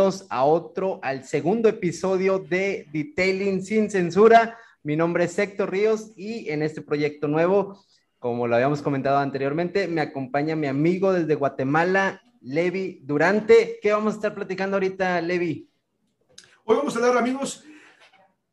a otro, al segundo episodio de Detailing sin censura. Mi nombre es Héctor Ríos y en este proyecto nuevo, como lo habíamos comentado anteriormente, me acompaña mi amigo desde Guatemala, Levi Durante. ¿Qué vamos a estar platicando ahorita, Levi? Hoy vamos a hablar, amigos,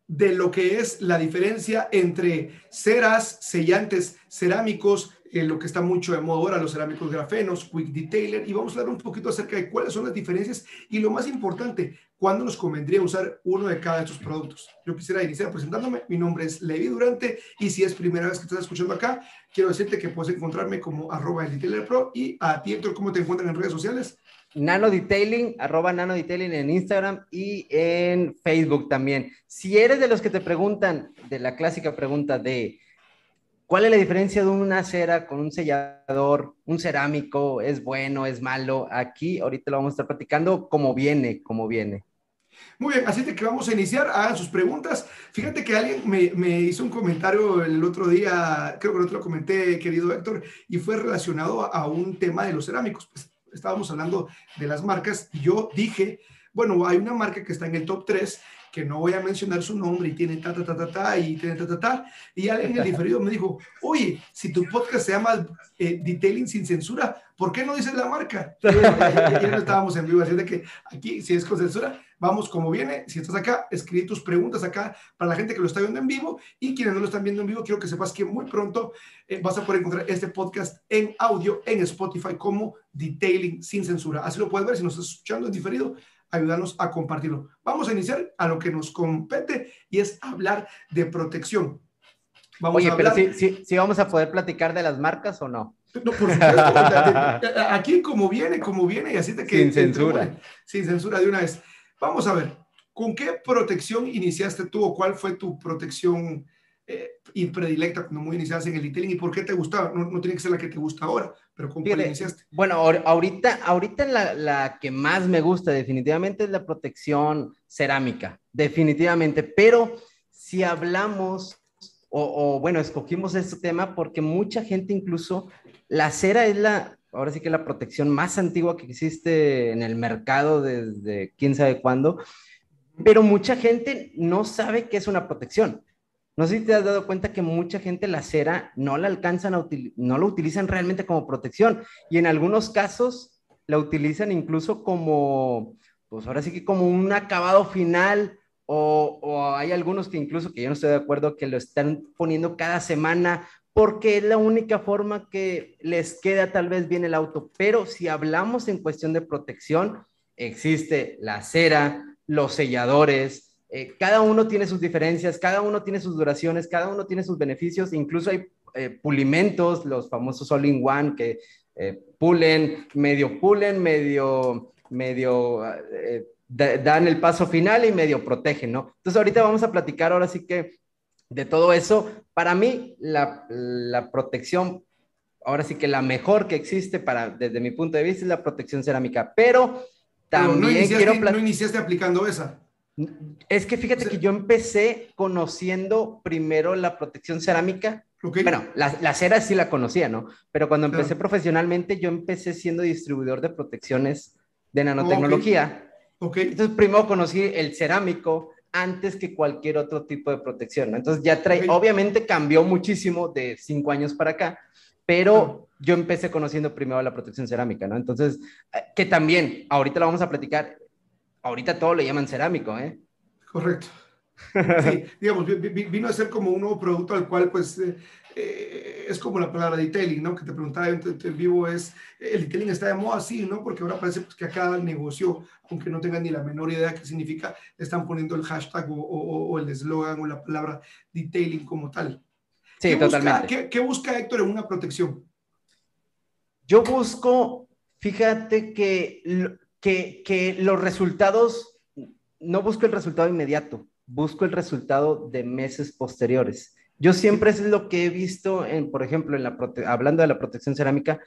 de lo que es la diferencia entre ceras, sellantes cerámicos, eh, lo que está mucho de moda ahora, los cerámicos grafenos, quick detailer, y vamos a hablar un poquito acerca de cuáles son las diferencias y lo más importante, cuándo nos convendría usar uno de cada de estos productos. Yo quisiera iniciar presentándome, mi nombre es Levi Durante y si es primera vez que estás escuchando acá, quiero decirte que puedes encontrarme como arroba el detailer pro y a ti, Héctor, ¿cómo te encuentran en redes sociales? Nano Detailing, arroba Nano Detailing en Instagram y en Facebook también. Si eres de los que te preguntan, de la clásica pregunta de ¿cuál es la diferencia de una cera con un sellador, un cerámico? ¿Es bueno, es malo? Aquí ahorita lo vamos a estar platicando como viene, como viene. Muy bien, así que vamos a iniciar, hagan sus preguntas. Fíjate que alguien me, me, hizo un comentario el otro día, creo que no te lo comenté, querido Héctor, y fue relacionado a, un tema de los cerámicos. Pues estábamos hablando de las marcas y yo dije, bueno, hay una marca que está en el top 3 que no voy a mencionar su nombre y tiene ta, ta, ta, ta, ta, y tiene ta, ta, ta. Y alguien en el diferido me dijo, oye, si tu podcast se llama eh, Detailing sin censura, ¿por qué no dices la marca? Y ya, no estábamos en vivo, así de que aquí, si es con censura, vamos como viene. Si estás acá, escribe tus preguntas acá para la gente que lo está viendo en vivo y quienes no lo están viendo en vivo, quiero que sepas que muy pronto eh, vas a poder encontrar este podcast en audio en Spotify como Detailing sin censura. Así lo puedes ver si nos estás escuchando en diferido ayudarnos a compartirlo. Vamos a iniciar a lo que nos compete y es hablar de protección. Vamos Oye, a pero sí, sí, vamos a poder platicar de las marcas o no. No, por supuesto. aquí como viene, como viene, y así de que... Sin censura. sin censura de una vez. Vamos a ver, ¿con qué protección iniciaste tú o cuál fue tu protección eh, predilecta cuando muy iniciaste en el detailing y por qué te gustaba? No, no tiene que ser la que te gusta ahora, pero ¿con cuál iniciaste? Bueno, ahorita, ahorita la, la, que más me gusta definitivamente es la protección cerámica, definitivamente, pero si hablamos, o, o bueno, escogimos este tema porque mucha gente incluso, la cera es la, ahora sí que la protección más antigua que existe en el mercado desde quién sabe cuándo, pero mucha gente no sabe qué es una protección. No sé si te has dado cuenta que mucha gente la cera no la alcanzan a no la utilizan realmente como protección y en algunos casos la utilizan incluso como, pues ahora sí que como un acabado final o, o, hay algunos que incluso que yo no estoy de acuerdo que lo están poniendo cada semana porque es la única forma que les queda tal vez bien el auto. Pero si hablamos en cuestión de protección, existe la cera, los selladores, eh, cada uno tiene sus diferencias, cada uno tiene sus duraciones, cada uno tiene sus beneficios, incluso hay eh, pulimentos, los famosos all-in-one que eh, pulen, medio pulen, medio, medio dan el paso final y medio protegen, ¿no? Entonces ahorita vamos a platicar ahora sí que de todo eso. Para mí, la, la protección, ahora sí que la mejor que existe para, desde mi punto de vista es la protección cerámica, pero también quiero... No iniciaste aplicando esa. Es que fíjate que yo empecé conociendo primero la protección cerámica. Bueno, la, cera sí la conocía, ¿no? Pero cuando empecé profesionalmente, yo empecé siendo distribuidor de protecciones de nanotecnología. Okay. Entonces, primero conocí el cerámico antes que cualquier otro tipo de protección. ¿no? Entonces, ya trae, obviamente cambió muchísimo de cinco años para acá, pero yo empecé conociendo primero la protección cerámica, ¿no? Entonces, eh, que también, ahorita lo vamos a platicar, ahorita todo lo llaman cerámico, ¿eh? Correcto. Sí, digamos, vino a ser como un nuevo producto al cual, pues, eh, eh, es como la palabra detailing, ¿no? Que te preguntaba en el vivo es, el detailing está de moda, sí, ¿no? Porque ahora parece pues, que a cada negocio, aunque no tengan ni la menor idea qué significa, están poniendo el hashtag o, o, o el eslogan o la palabra detailing como tal. Sí, ¿Qué totalmente. Busca, ¿qué, ¿Qué busca Héctor en una protección? Yo busco, fíjate que que, que los resultados, no busco el resultado inmediato, busco el resultado de meses posteriores. Yo siempre es lo que he visto, en, por ejemplo, en la hablando de la protección cerámica,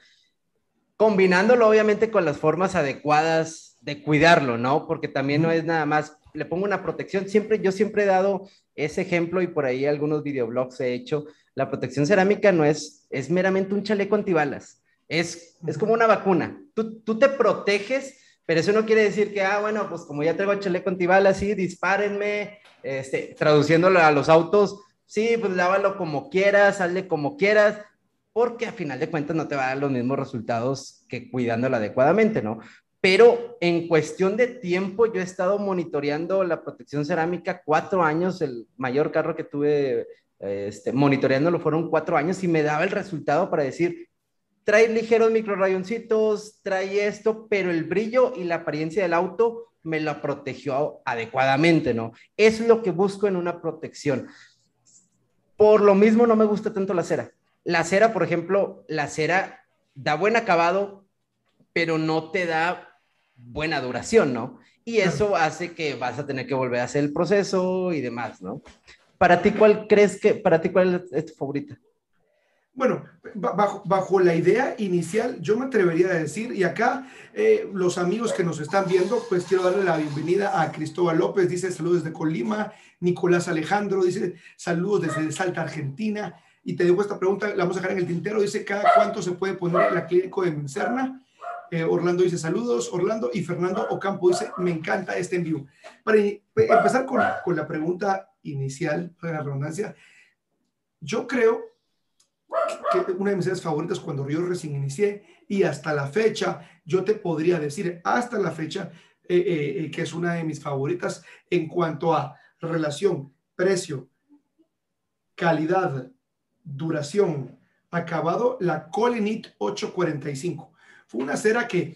combinándolo obviamente con las formas adecuadas de cuidarlo, ¿no? Porque también no es nada más, le pongo una protección, siempre, yo siempre he dado ese ejemplo y por ahí algunos videoblogs he hecho, la protección cerámica no es, es meramente un chaleco antibalas, es, es como una vacuna, tú, tú te proteges Pero eso no quiere decir que, ah, bueno, pues como ya traigo chaleco antibalas, sí, dispárenme, este, traduciéndolo a los autos, sí, pues lávalo como quieras, sale como quieras, porque a final de cuentas no te va a dar los mismos resultados que cuidándolo adecuadamente, ¿no? Pero en cuestión de tiempo, yo he estado monitoreando la protección cerámica cuatro años, el mayor carro que tuve este, monitoreándolo fueron cuatro años y me daba el resultado para decir, trae ligeros microrayoncitos, trae esto, pero el brillo y la apariencia del auto me lo protegió adecuadamente, ¿no? Es lo que busco en una protección. Por lo mismo no me gusta tanto la cera. La cera, por ejemplo, la cera da buen acabado, pero no te da buena duración, ¿no? Y eso hace que vas a tener que volver a hacer el proceso y demás, ¿no? Para ti, ¿cuál crees que, para ti, cuál es tu favorita? Bueno, bajo, la idea inicial, yo me atrevería a decir, y acá eh, los amigos que nos están viendo, pues quiero darle la bienvenida a Cristóbal López, dice saludos desde Colima, Nicolás Alejandro, dice saludos desde Salta, Argentina, y te dejo esta pregunta, la vamos a dejar en el tintero, dice, ¿cada cuánto se puede poner la clínico de Mencerna? Eh, Orlando dice saludos, Orlando, y Fernando Ocampo dice, me encanta este envío. Para empezar con, con la pregunta inicial, la redundancia, yo creo una de mis series favoritas cuando yo recién inicié y hasta la fecha, yo te podría decir hasta la fecha eh, eh, eh, que es una de mis favoritas en cuanto a relación, precio, calidad, duración, acabado, la Colenit 845. Fue una cera que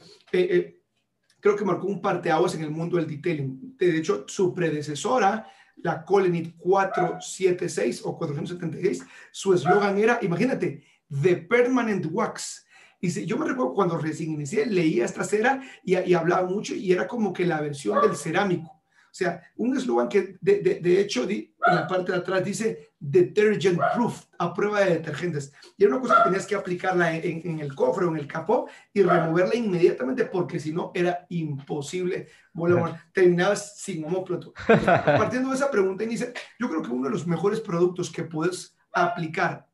creo que marcó un parteaguas en el mundo del detailing. De hecho, su predecesora la Colenit 476 o 476, su eslogan era, imagínate, The Permanent Wax. Y yo me recuerdo cuando recién inicié, leía esta cera y, hablaba mucho y era como que la versión del cerámico. O sea, un eslogan que de, de, de hecho en la parte de atrás dice detergent proof, a prueba de detergentes. Y era una cosa que tenías que aplicarla en, en, el cofre o en el capó y removerla inmediatamente porque si no era imposible. Bueno, terminabas sin homóplato. Partiendo de esa pregunta, inicia, yo creo que uno de los mejores productos que puedes aplicar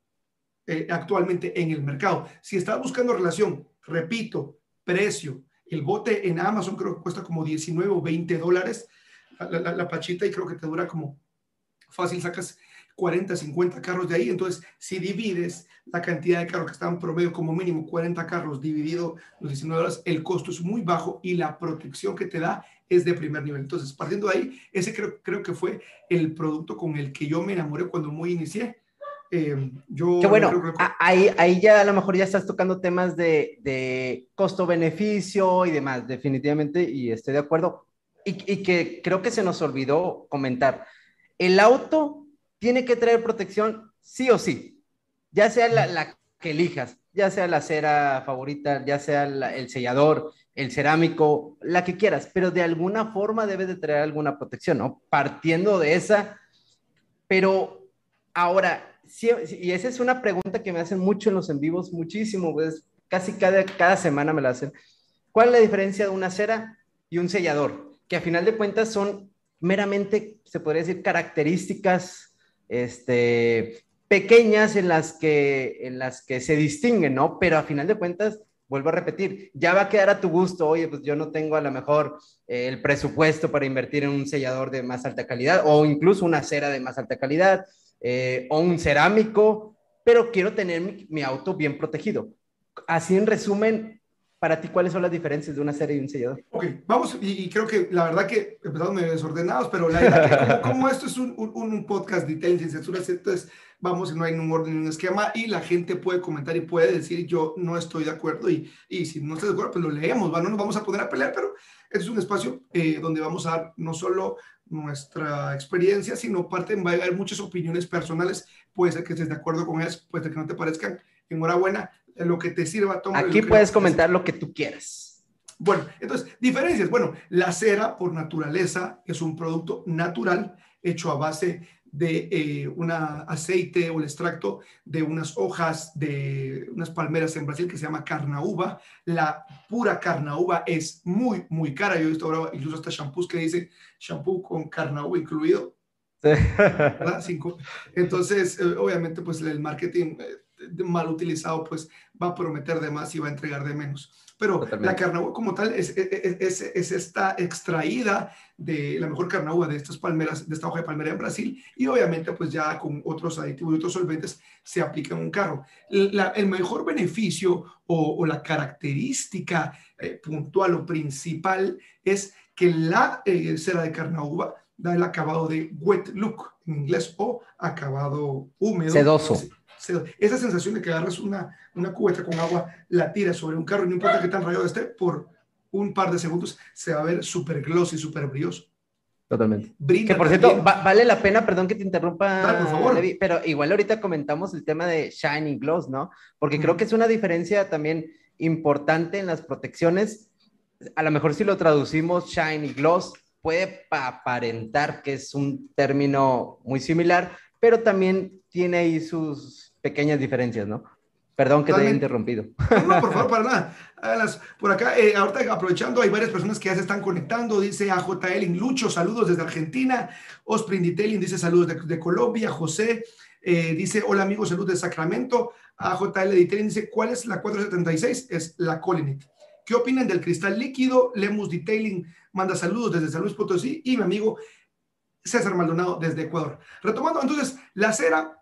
eh, actualmente en el mercado, si estás buscando relación, repito, precio, el bote en Amazon creo que cuesta como 19 o 20 dólares la, pachita y creo que te dura como fácil, sacas 40, 50 carros de ahí. Entonces, si divides la cantidad de carros que están promedio como mínimo 40 carros dividido los 19 dólares, el costo es muy bajo y la protección que te da es de primer nivel. Entonces, partiendo de ahí, ese creo, creo que fue el producto con el que yo me enamoré cuando muy inicié. Eh, yo Qué bueno, ahí, ahí ya a lo mejor ya estás tocando temas de, de costo-beneficio y demás, definitivamente, y estoy de acuerdo y, que creo que se nos olvidó comentar. El auto tiene que traer protección sí o sí, ya sea la, que elijas, ya sea la cera favorita, ya sea el sellador, el cerámico, la que quieras, pero de alguna forma debe de traer alguna protección, ¿no? Partiendo de esa, pero ahora, y esa es una pregunta que me hacen mucho en los en vivos, muchísimo, pues casi cada, cada semana me la hacen. ¿Cuál es la diferencia de una cera y un sellador? que a final de cuentas son meramente, se podría decir, características este, pequeñas en las, que, en las que se distinguen, ¿no? Pero a final de cuentas, vuelvo a repetir, ya va a quedar a tu gusto, oye, pues yo no tengo a lo mejor eh, el presupuesto para invertir en un sellador de más alta calidad o incluso una cera de más alta calidad eh, o un cerámico, pero quiero tener mi, mi auto bien protegido. Así en resumen, para ti, ¿cuáles son las diferencias de una serie y un sellador? Ok, vamos, y, creo que la verdad que empezamos medio desordenados, pero la verdad que como, esto es un, un, podcast de sin censura, entonces vamos, no hay un orden ni un esquema, y la gente puede comentar y puede decir, yo no estoy de acuerdo, y, y si no estás de acuerdo, pues lo leemos, ¿va? no nos vamos a poner a pelear, pero este es un espacio eh, donde vamos a dar no solo nuestra experiencia, sino parte, va a haber muchas opiniones personales, puede ser que estés de acuerdo con ellas, puede ser que no te parezcan, enhorabuena, lo que te sirva. Toma Aquí puedes comentar lo que tú quieras. Bueno, entonces, diferencias. Bueno, la cera por naturaleza es un producto natural hecho a base de eh, un aceite o el extracto de unas hojas de unas palmeras en Brasil que se llama carnaúba. La pura carnaúba es muy, muy cara. Yo he visto ahora incluso hasta shampoos que dice shampoo con carnaúba incluido. Entonces, eh, obviamente, pues el marketing eh, mal utilizado, pues va a prometer de más y va a entregar de menos. pero la carnaúba como tal es, es, es, esta extraída de la mejor carnaúba de estas palmeras, de esta hoja de palmera en Brasil, y obviamente pues ya con otros aditivos y otros solventes se aplica en un carro. el mejor beneficio o, la característica eh, puntual o principal es que la eh, cera de carnaúba da el acabado de wet look en inglés o acabado húmedo. Sedoso esa sensación de que agarras una, una cubeta con agua, la tiras sobre un carro y no importa qué tan rayado esté, por un par de segundos se va a ver súper glossy, súper brilloso. Totalmente. que por cierto, vale la pena, perdón que te interrumpa, por favor. pero igual ahorita comentamos el tema de Shining Gloss, ¿no? Porque creo que es una diferencia también importante en las protecciones. A lo mejor si lo traducimos Shiny Gloss, puede aparentar que es un término muy similar, pero también tiene ahí sus pequeñas diferencias, ¿no? Perdón que te haya interrumpido. No, por favor, para nada. Por acá, eh, ahorita aprovechando, hay varias personas que ya se están conectando. Dice AJL Lucho, saludos desde Argentina. Osprinditelin dice saludos de, Colombia. José eh, dice, hola amigos, saludos de Sacramento. AJL Detailing dice, ¿cuál es la 476? Es la Colinit. ¿Qué opinan del cristal líquido? Lemus Detailing manda saludos desde San Luis Potosí. Y mi amigo César Maldonado desde Ecuador. Retomando, entonces, la cera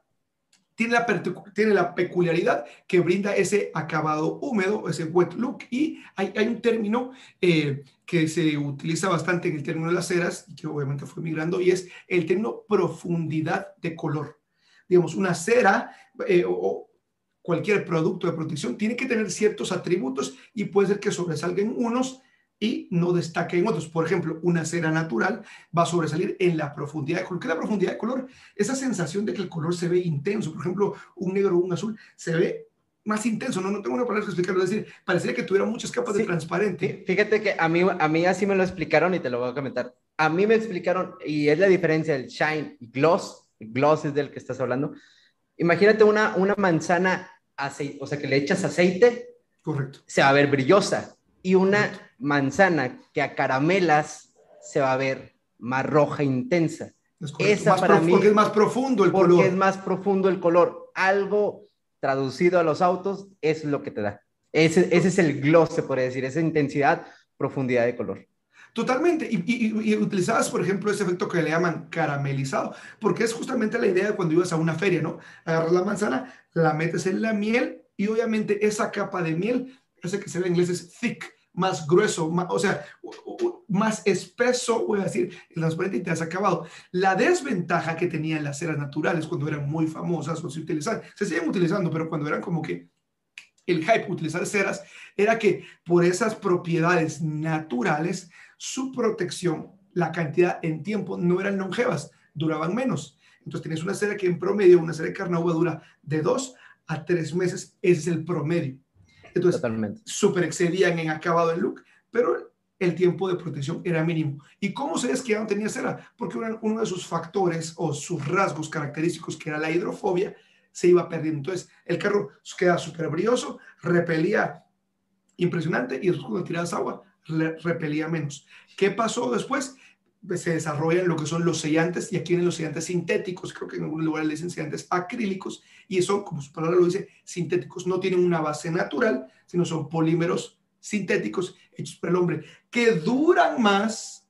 tiene la, tiene la peculiaridad que brinda ese acabado húmedo, ese wet look, y hay, hay un término eh, que se utiliza bastante en el término de las ceras, que obviamente fue migrando, y es el término profundidad de color. Digamos, una cera eh, o cualquier producto de protección tiene que tener ciertos atributos y puede ser que sobresalgan unos y no destaque en otros. Por ejemplo, una cera natural va a sobresalir en la profundidad de color. ¿Qué es la profundidad de color? Esa sensación de que el color se ve intenso. Por ejemplo, un negro o un azul se ve más intenso. No, no tengo una palabra para explicarlo. Es decir, parecería que tuviera muchas capas de transparente. Fíjate que a mí, a mí así me lo explicaron y te lo voy a comentar. A mí me explicaron, y es la diferencia del shine y gloss. Gloss es del que estás hablando. Imagínate una, una manzana, aceite, o sea, que le echas aceite. Correcto. Se va a ver brillosa. Y una manzana que a caramelas se va a ver más roja intensa. Esa para mí, porque es más profundo el color. Porque es más profundo el color. Algo traducido a los autos es lo que te da. Ese, ese es el gloss, se puede decir, esa intensidad, profundidad de color. Totalmente. Y, y, utilizabas, por ejemplo, ese efecto que le llaman caramelizado, porque es justamente la idea de cuando ibas a una feria, ¿no? Agarras la manzana, la metes en la miel y obviamente esa capa de miel, ese que se ve en inglés es thick, más grueso, más, o sea, más espeso, voy a decir, el transparente y te has acabado. La desventaja que tenían las ceras naturales cuando eran muy famosas o se utilizaban, se siguen utilizando, pero cuando eran como que el hype utilizar ceras, era que por esas propiedades naturales, su protección, la cantidad en tiempo no eran longevas, duraban menos. Entonces tienes una cera que en promedio, una cera de carnaúba dura de dos a tres meses, ese es el promedio. Entonces, súper excedían en acabado el look, pero el tiempo de protección era mínimo. ¿Y cómo sabes que ya no tenía cera? Porque uno de sus factores o sus rasgos característicos, que era la hidrofobia, se iba perdiendo. Entonces, el carro queda súper brilloso, repelía impresionante y después cuando tirabas agua, repelía menos. ¿Qué pasó después? Se desarrollan lo que son los sellantes y aquí vienen los sellantes sintéticos, creo que en algunos lugares le dicen sellantes acrílicos y son, como su palabra lo dice, sintéticos, no tienen una base natural, sino son polímeros sintéticos hechos por el hombre que duran más,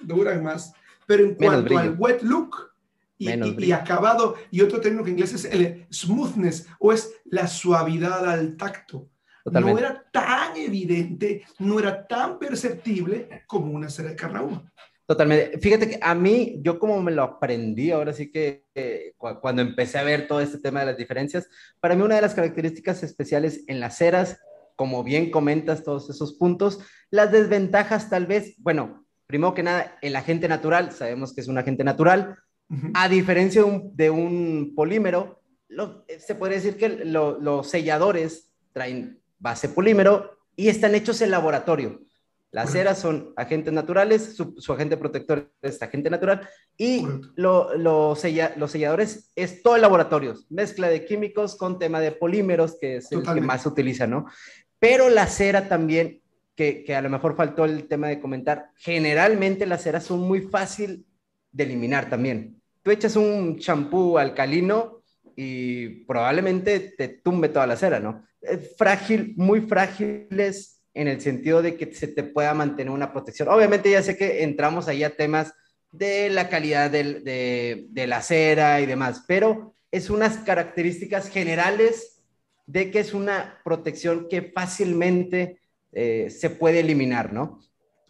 duran más, pero en cuanto al wet look y, y, acabado, y otro término que en inglés es el smoothness o es la suavidad al tacto no era tan evidente, no era tan perceptible como una cera de carnaúba. Totalmente. Fíjate que a mí, yo como me lo aprendí, ahora sí que eh, cuando empecé a ver todo este tema de las diferencias, para mí una de las características especiales en las ceras, como bien comentas todos esos puntos, las desventajas tal vez, bueno, primero que nada, el agente natural, sabemos que es un agente natural, a diferencia de un, polímero, se podría decir que los selladores traen base polímero y están hechos en laboratorio. Las ceras son agentes naturales, su, agente protector es agente natural y lo, los selladores es todo en laboratorios, mezcla de químicos con tema de polímeros, que es el que más se utiliza, ¿no? Pero la cera también, que, que, a lo mejor faltó el tema de comentar, generalmente las ceras son muy fácil de eliminar también. Tú echas un champú alcalino y probablemente te tumbe toda la cera, ¿no? Es frágil, muy frágiles en el sentido de que se te pueda mantener una protección. Obviamente ya sé que entramos ahí a temas de la calidad de, de la cera y demás, pero es unas características generales de que es una protección que fácilmente eh, se puede eliminar, ¿no?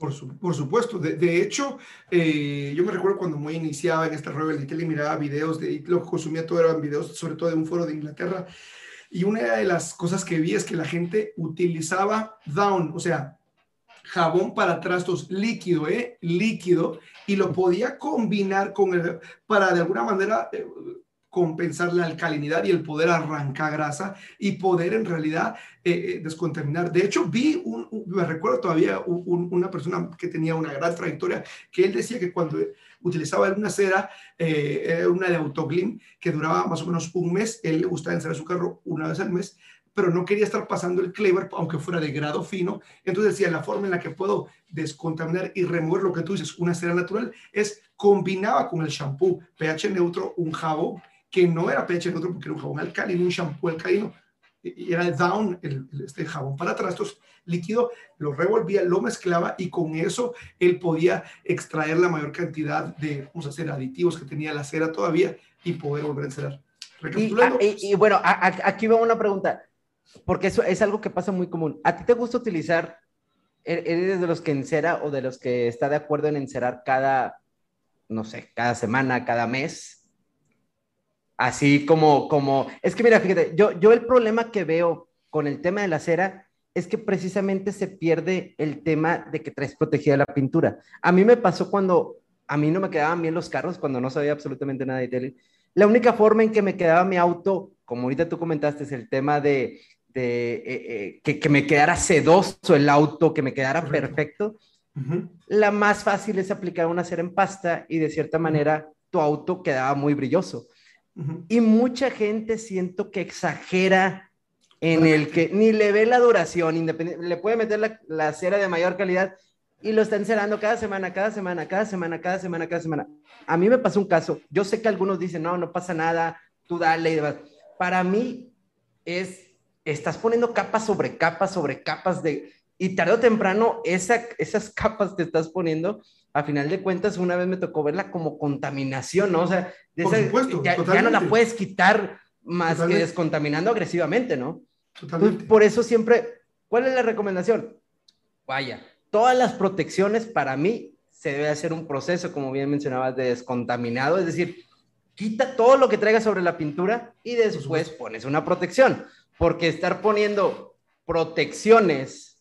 Por, supuesto. De, hecho, eh, yo me recuerdo cuando muy iniciaba en esta que le miraba videos de, y lo que consumía todo eran videos, sobre todo de un foro de Inglaterra. Y una de las cosas que vi es que la gente utilizaba down, o sea, jabón para trastos líquido, ¿eh? Líquido, y lo podía combinar con el, para de alguna manera eh, compensar la alcalinidad y el poder arrancar grasa y poder en realidad eh, eh, descontaminar. De hecho, vi, un, me recuerdo todavía una persona que tenía una gran trayectoria, que él decía que cuando utilizaba alguna cera, eh, una de Autoglim, que duraba más o menos un mes, él le gustaba encerar su carro una vez al mes, pero no quería estar pasando el clever, aunque fuera de grado fino. Entonces decía, la forma en la que puedo descontaminar y remover lo que tú dices, una cera natural, es combinaba con el shampoo pH neutro, un jabón, que no era pH neutro porque era un jabón alcalino, un shampoo alcalino, y era down, el, este jabón para trastos líquido, lo revolvía, lo mezclaba y con eso él podía extraer la mayor cantidad de, vamos a hacer, aditivos que tenía la cera todavía y poder volver a encerar. Ah, y, bueno, aquí va una pregunta, porque eso es algo que pasa muy común. ¿A ti te gusta utilizar, er, eres de los que encera o de los que está de acuerdo en encerar cada, no sé, cada semana, cada mes? Así como, como, es que mira, fíjate, yo, yo el problema que veo con el tema de la cera es que precisamente se pierde el tema de que traes protegida la pintura. A mí me pasó cuando a mí no me quedaban bien los carros, cuando no sabía absolutamente nada de tele. La única forma en que me quedaba mi auto, como ahorita tú comentaste, es el tema de, de eh, eh, que, que, me quedara sedoso el auto, que me quedara perfecto. La más fácil es aplicar una cera en pasta y de cierta manera tu auto quedaba muy brilloso. Y mucha gente siento que exagera en el que ni le ve la duración, independiente, le puede meter la, la, cera de mayor calidad y lo está encerando cada semana, cada semana, cada semana, cada semana, cada semana. A mí me pasó un caso, yo sé que algunos dicen, no, no pasa nada, tú dale y demás. Para mí es, estás poniendo capas sobre capas sobre capas de, y tarde o temprano esa, esas capas que estás poniendo a final de cuentas, una vez me tocó verla como contaminación, ¿no? O sea, ya, no la puedes quitar más que descontaminando agresivamente, ¿no? Totalmente. por eso siempre, ¿cuál es la recomendación? Vaya, todas las protecciones para mí se debe hacer un proceso, como bien mencionabas, de descontaminado, es decir, quita todo lo que traiga sobre la pintura y después pones una protección, porque estar poniendo protecciones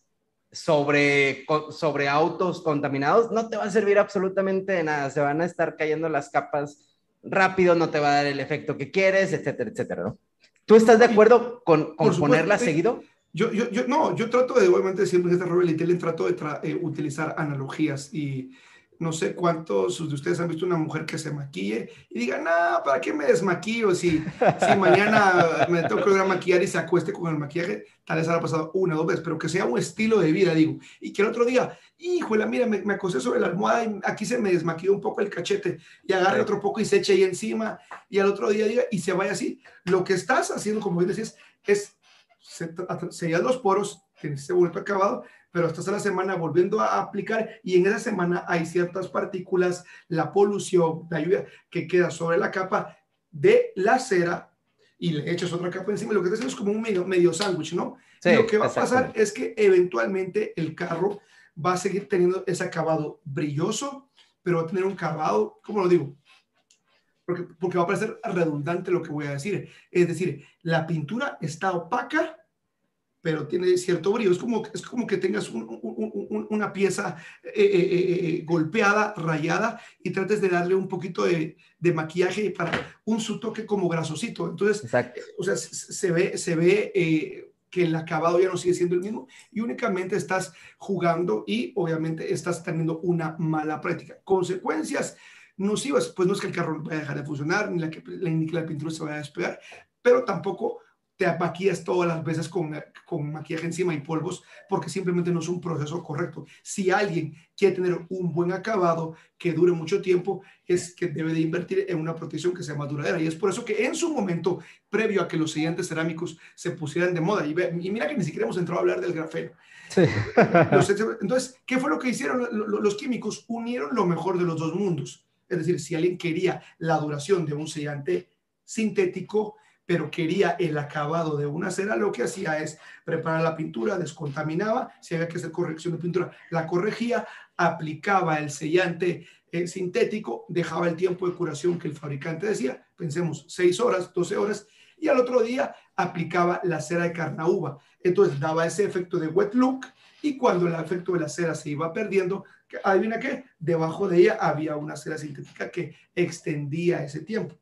sobre, sobre autos contaminados, no te va a servir absolutamente de nada. Se van a estar cayendo las capas rápido, no te va a dar el efecto que quieres, etcétera, etcétera, ¿no? ¿Tú estás de acuerdo con, con ponerla seguido? Yo, yo, yo, no, yo trato de, obviamente, siempre en esta Rebel trato de eh, utilizar analogías y no sé cuántos de ustedes han visto una mujer que se maquille y digan, no, ¿para qué me desmaquillo? Si, si mañana me tengo que ir a maquillar y se acueste con el maquillaje, tal vez ha pasado una o dos veces, pero que sea un estilo de vida, digo. Y que el otro día, híjole, mira, me, me acosté sobre la almohada y aquí se me desmaquilló un poco el cachete y agarre otro poco y se eche ahí encima y al otro día diga y se vaya así. Lo que estás haciendo, como bien decías, es sellar los poros, tienes ese bonito acabado, pero estás a la semana volviendo a aplicar y en esa semana hay ciertas partículas, la polución, la lluvia que queda sobre la capa de la cera y le echas otra capa encima. Lo que estás haciendo es como un medio, medio sándwich, ¿no? y lo que va a pasar es que eventualmente el carro va a seguir teniendo ese acabado brilloso, pero va a tener un acabado, ¿cómo lo digo? Porque, porque va a parecer redundante lo que voy a decir. Es decir, la pintura está opaca, pero tiene cierto brillo. Es como, es como que tengas una pieza eh, eh, eh, golpeada, rayada, y trates de darle un poquito de, de, maquillaje para un su toque como grasosito. Entonces, o sea, se ve, se ve que el acabado ya no sigue siendo el mismo y únicamente estás jugando y obviamente estás teniendo una mala práctica. Consecuencias nocivas, pues no es que el carro vaya a dejar de funcionar, ni la que la, la pintura se vaya a despegar, pero tampoco te maquillas todas las veces con, con maquillaje encima y polvos porque simplemente no es un proceso correcto. Si alguien quiere tener un buen acabado que dure mucho tiempo, es que debe de invertir en una protección que sea más duradera. Y es por eso que en su momento, previo a que los sellantes cerámicos se pusieran de moda, y, mira que ni siquiera hemos entrado a hablar del grafeno. Sí. entonces, ¿qué fue lo que hicieron los químicos? Unieron lo mejor de los dos mundos. Es decir, si alguien quería la duración de un sellante sintético, pero quería el acabado de una cera, lo que hacía es preparar la pintura, descontaminaba, si había que hacer corrección de pintura, la corregía, aplicaba el sellante eh, sintético, dejaba el tiempo de curación que el fabricante decía, pensemos 6 horas, 12 horas, y al otro día aplicaba la cera de carnauba. Entonces daba ese efecto de wet look y cuando el efecto de la cera se iba perdiendo, adivina qué, debajo de ella había una cera sintética que extendía ese tiempo.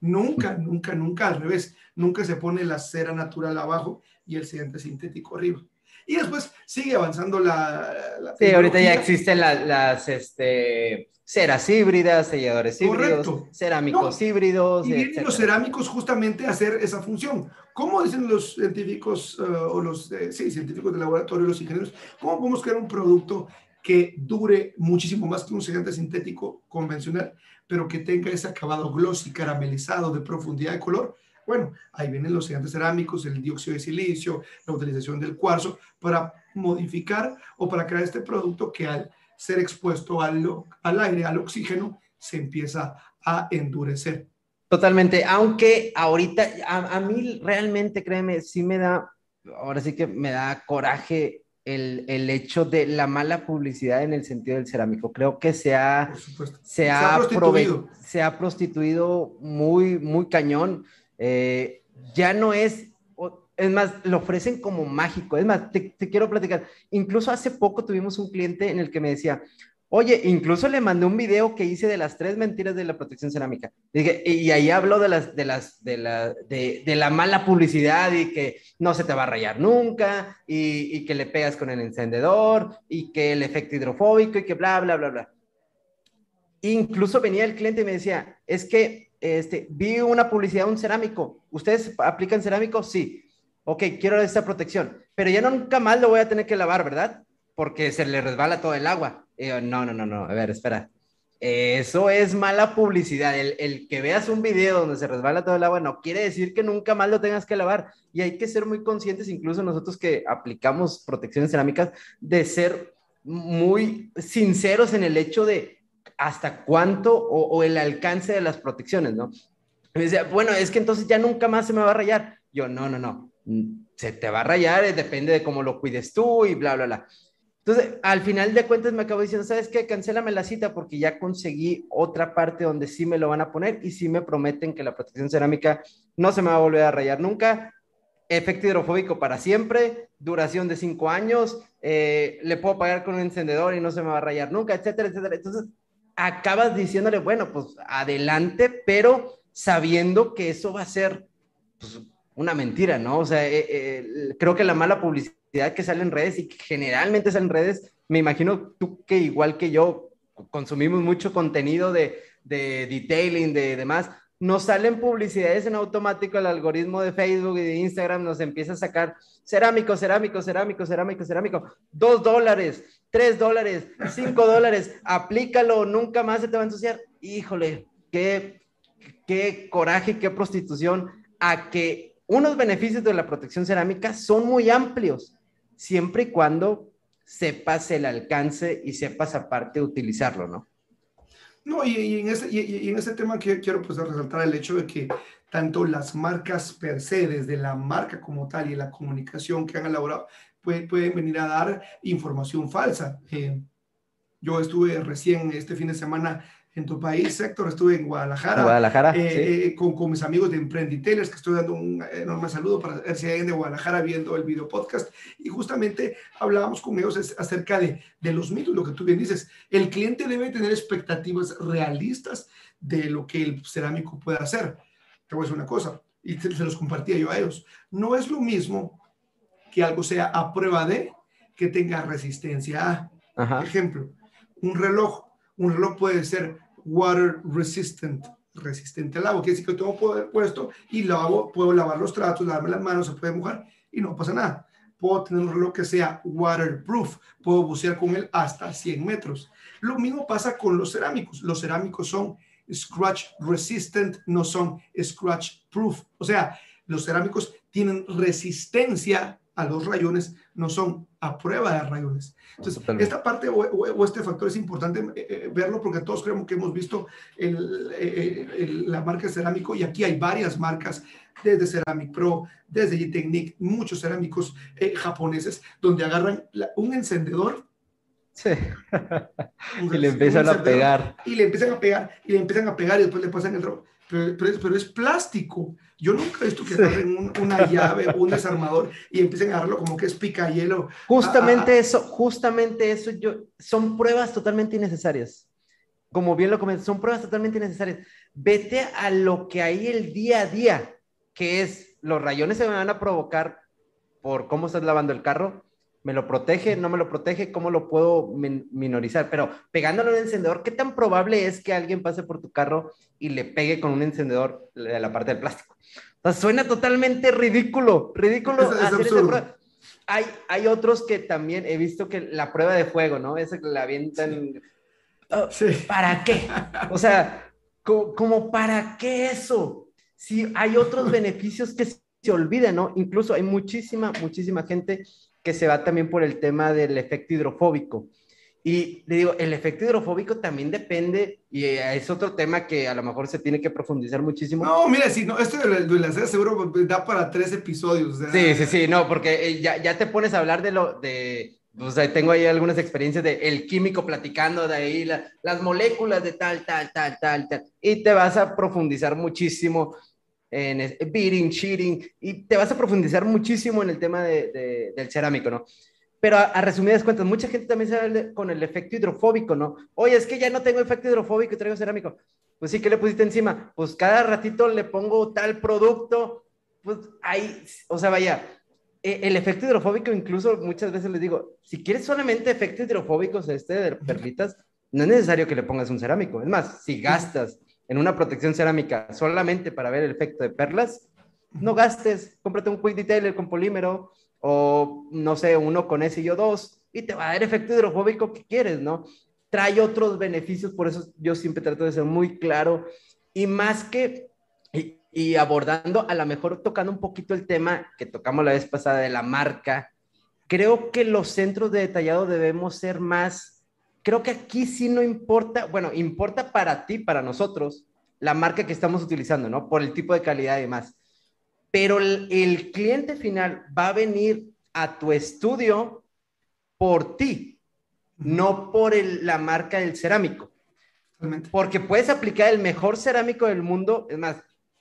Nunca, nunca, nunca al revés. Nunca se pone la cera natural abajo y el sellante sintético arriba. Y después sigue avanzando la... sí, ahorita ya existen las este, ceras híbridas, selladores híbridos, cerámicos híbridos. Y vienen los cerámicos justamente a hacer esa función. ¿Cómo dicen los científicos, eh, o los eh, sí, científicos de laboratorio, los ingenieros, cómo podemos crear un producto que dure muchísimo más que un sellante sintético convencional, pero que tenga ese acabado glossy, caramelizado, de profundidad de color. Bueno, ahí vienen los sellantes cerámicos, el dióxido de silicio, la utilización del cuarzo para modificar o para crear este producto que al ser expuesto al, al aire, al oxígeno, se empieza a endurecer. Totalmente, aunque ahorita a, a mí realmente, créeme, sí me da, ahora sí que me da coraje el, el, hecho de la mala publicidad en el sentido del cerámico. Creo que se ha, se, ha, prostituido. se ha prostituido muy, muy cañón. Eh, ya no es, es más, lo ofrecen como mágico. Es más, te, te, quiero platicar. Incluso hace poco tuvimos un cliente en el que me decía, Oye, incluso le mandé un video que hice de las tres mentiras de la protección cerámica. Y, ahí hablo de, las, de, las, de, la, de, la mala publicidad y que no se te va a rayar nunca y, que le pegas con el encendedor y que el efecto hidrofóbico y que bla, bla, bla, bla. Incluso venía el cliente y me decía, es que este, vi una publicidad de un cerámico. ¿Ustedes aplican cerámico? Sí. Ok, quiero esta protección, pero ya nunca más lo voy a tener que lavar, ¿verdad? Porque se le resbala todo el agua no, no, no, no, a ver, espera. Eso es mala publicidad. El, que veas un video donde se resbala todo el agua no quiere decir que nunca más lo tengas que lavar. Y hay que ser muy conscientes, incluso nosotros que aplicamos protecciones cerámicas, de ser muy sinceros en el hecho de hasta cuánto o, el alcance de las protecciones, ¿no? Decía, bueno, es que entonces ya nunca más se me va a rayar. Yo, no, no, no, se te va a rayar, eh, depende de cómo lo cuides tú y bla, bla, bla. Entonces, al final de cuentas me acabo diciendo, ¿sabes qué? Cancélame la cita porque ya conseguí otra parte donde sí me lo van a poner y sí me prometen que la protección cerámica no se me va a volver a rayar nunca. Efecto hidrofóbico para siempre, duración de cinco años, eh, le puedo pagar con un encendedor y no se me va a rayar nunca, etcétera, etcétera. Entonces, acabas diciéndole, bueno, pues adelante, pero sabiendo que eso va a ser pues, una mentira, ¿no? O sea, eh, eh, creo que la mala publicidad que sale en redes y que generalmente sale en redes, me imagino tú que igual que yo consumimos mucho contenido de, de detailing, de demás, nos salen publicidades en automático, el algoritmo de Facebook y de Instagram nos empieza a sacar cerámico, cerámico, cerámico, cerámico, cerámico, dos dólares, tres dólares, cinco dólares, aplícalo, nunca más se te va a ensuciar. Híjole, qué, qué coraje, qué prostitución a que unos beneficios de la protección cerámica son muy amplios siempre y cuando sepas el alcance y sepas aparte utilizarlo, ¿no? No, y, en, ese, y, en ese tema quiero pues resaltar el hecho de que tanto las marcas per se, desde la marca como tal y la comunicación que han elaborado, pueden, pueden venir a dar información falsa. Eh, yo estuve recién este fin de semana en tu país, Héctor. Estuve en Guadalajara. Guadalajara. Eh, eh, con, con, mis amigos de Emprenditellers, que estoy dando un enorme saludo para ver si hay alguien de Guadalajara viendo el video podcast. Y justamente hablábamos con ellos acerca de, de los mitos, lo que tú bien dices. El cliente debe tener expectativas realistas de lo que el cerámico puede hacer. Te voy a decir una cosa, y se, los compartía yo a ellos. No es lo mismo que algo sea a prueba de que tenga resistencia a. Ejemplo, un reloj. Un reloj puede ser water resistant, resistente al agua. Quiere decir que tengo poder puesto y lo hago, puedo lavar los tratos, lavarme las manos, se puede mojar y no pasa nada. Puedo tener un reloj que sea waterproof, puedo bucear con él hasta 100 metros. Lo mismo pasa con los cerámicos. Los cerámicos son scratch resistant, no son scratch proof. O sea, los cerámicos tienen resistencia a los rayones, no son a prueba de rayones. Entonces, esta parte o, este factor es importante eh, eh, verlo porque todos creemos que hemos visto la marca cerámico y aquí hay varias marcas desde Ceramic Pro, desde G-Technique, muchos cerámicos eh, japoneses donde agarran un encendedor Sí. y le empiezan a pegar. Y le empiezan a pegar, y le empiezan a pegar, y después le pasan el robo. Pero, pero, es, plástico. Yo nunca he visto que agarren una llave o un desarmador y empiecen a agarrarlo como que es picayelo. Justamente ah, ah, ah. eso, justamente eso, yo, son pruebas totalmente innecesarias. Como bien lo comenté, son pruebas totalmente innecesarias. Vete a lo que hay el día a día, que es los rayones se van a provocar por cómo estás lavando el carro, ¿Me lo protege? ¿No me lo protege? ¿Cómo lo puedo minorizar? Pero pegándolo un encendedor, ¿qué tan probable es que alguien pase por tu carro y le pegue con un encendedor de la parte del plástico? O sea, suena totalmente ridículo, ridículo hacer esa. Hay, hay otros que también he visto que la prueba de fuego, ¿no? Esa que la avientan. Oh, ¿Para qué? O sea, como, para qué eso? Si hay otros beneficios que se olvidan, ¿no? Incluso hay muchísima, muchísima gente que se va también por el tema del efecto hidrofóbico. Y le digo, el efecto hidrofóbico también depende, y es otro tema que a lo mejor se tiene que profundizar muchísimo. No, mira, si no, esto de la seguro da para tres episodios. Sí, sí, sí, no, porque eh, ya, ya te pones a hablar de lo, de, o sea, tengo ahí algunas experiencias de el químico platicando de ahí, las moléculas de tal, tal, tal, tal, tal, y te vas a profundizar muchísimo en beating, cheating, y te vas a profundizar muchísimo en el tema de, del cerámico, ¿no? Pero a, resumidas cuentas, mucha gente también se ve con el efecto hidrofóbico, ¿no? Oye, es que ya no tengo efecto hidrofóbico y traigo cerámico. Pues sí, ¿qué le pusiste encima? Pues cada ratito le pongo tal producto, pues ahí, o sea, vaya, e, el efecto hidrofóbico incluso muchas veces les digo, si quieres solamente efectos hidrofóbicos este de perlitas, no es necesario que le pongas un cerámico. Es más, si gastas en una protección cerámica solamente para ver el efecto de perlas, no gastes, cómprate un quick detailer con polímero o no sé, uno con SIO2 y te va a dar efecto hidrofóbico que quieres, ¿no? Trae otros beneficios, por eso yo siempre trato de ser muy claro y más que y, abordando a lo mejor tocando un poquito el tema que tocamos la vez pasada de la marca, creo que los centros de detallado debemos ser más creo que aquí sí no importa, bueno, importa para ti, para nosotros, la marca que estamos utilizando, ¿no? Por el tipo de calidad y demás. Pero el, cliente final va a venir a tu estudio por ti, no por la marca del cerámico. Porque puedes aplicar el mejor cerámico del mundo, es más,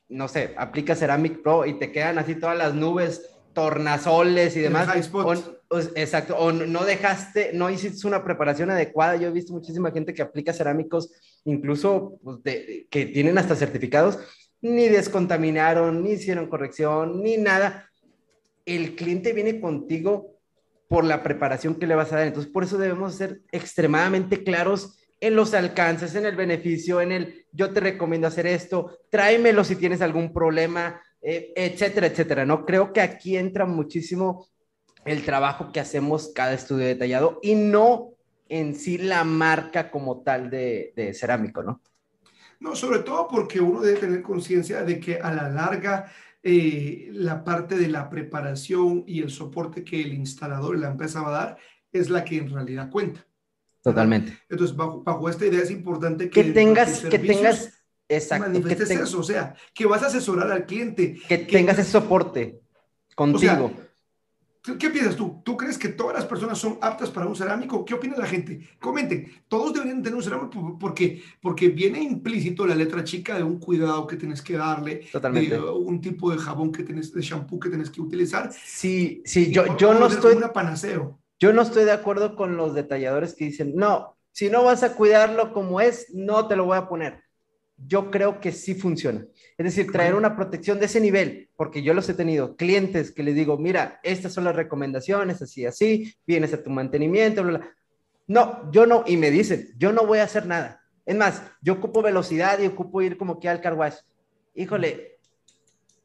no sé, aplica Ceramic Pro y te quedan así todas las nubes tornasoles y demás. O, exacto, o no dejaste, no hiciste una preparación adecuada. Yo he visto muchísima gente que aplica cerámicos, incluso pues, que tienen hasta certificados, ni descontaminaron, ni hicieron corrección, ni nada. El cliente viene contigo por la preparación que le vas a dar. Entonces, por eso debemos ser extremadamente claros en los alcances, en el beneficio, en el yo te recomiendo hacer esto, tráemelo si tienes algún problema, eh, etcétera, etcétera, ¿no? Creo que aquí entra muchísimo el trabajo que hacemos cada estudio detallado y no en sí la marca como tal de, cerámico, ¿no? No, sobre todo porque uno debe tener conciencia de que a la larga eh, la parte de la preparación y el soporte que el instalador y la empresa va a dar es la que en realidad cuenta. Totalmente. Entonces, bajo, bajo esta idea es importante que, que tengas, que tengas Exacto. Manifestes eso, o sea, que vas a asesorar al cliente. Que, tengas ese soporte contigo. ¿Qué piensas tú? ¿Tú crees que todas las personas son aptas para un cerámico? ¿Qué opina la gente? Comenten. Todos deberían tener un cerámico porque, porque viene implícito la letra chica de un cuidado que tienes que darle, Totalmente. de un tipo de jabón que tienes, de shampoo que tienes que utilizar. Sí, sí, yo, yo no estoy... Una panaceo. Yo no estoy de acuerdo con los detalladores que dicen, no, si no vas a cuidarlo como es, no te lo voy a poner yo creo que sí funciona. Es decir, traer una protección de ese nivel, porque yo los he tenido, clientes que les digo, mira, estas son las recomendaciones, así, así, vienes a tu mantenimiento, bla, bla. No, yo no, y me dicen, yo no voy a hacer nada. Es más, yo ocupo velocidad y ocupo ir como que al car wash. Híjole,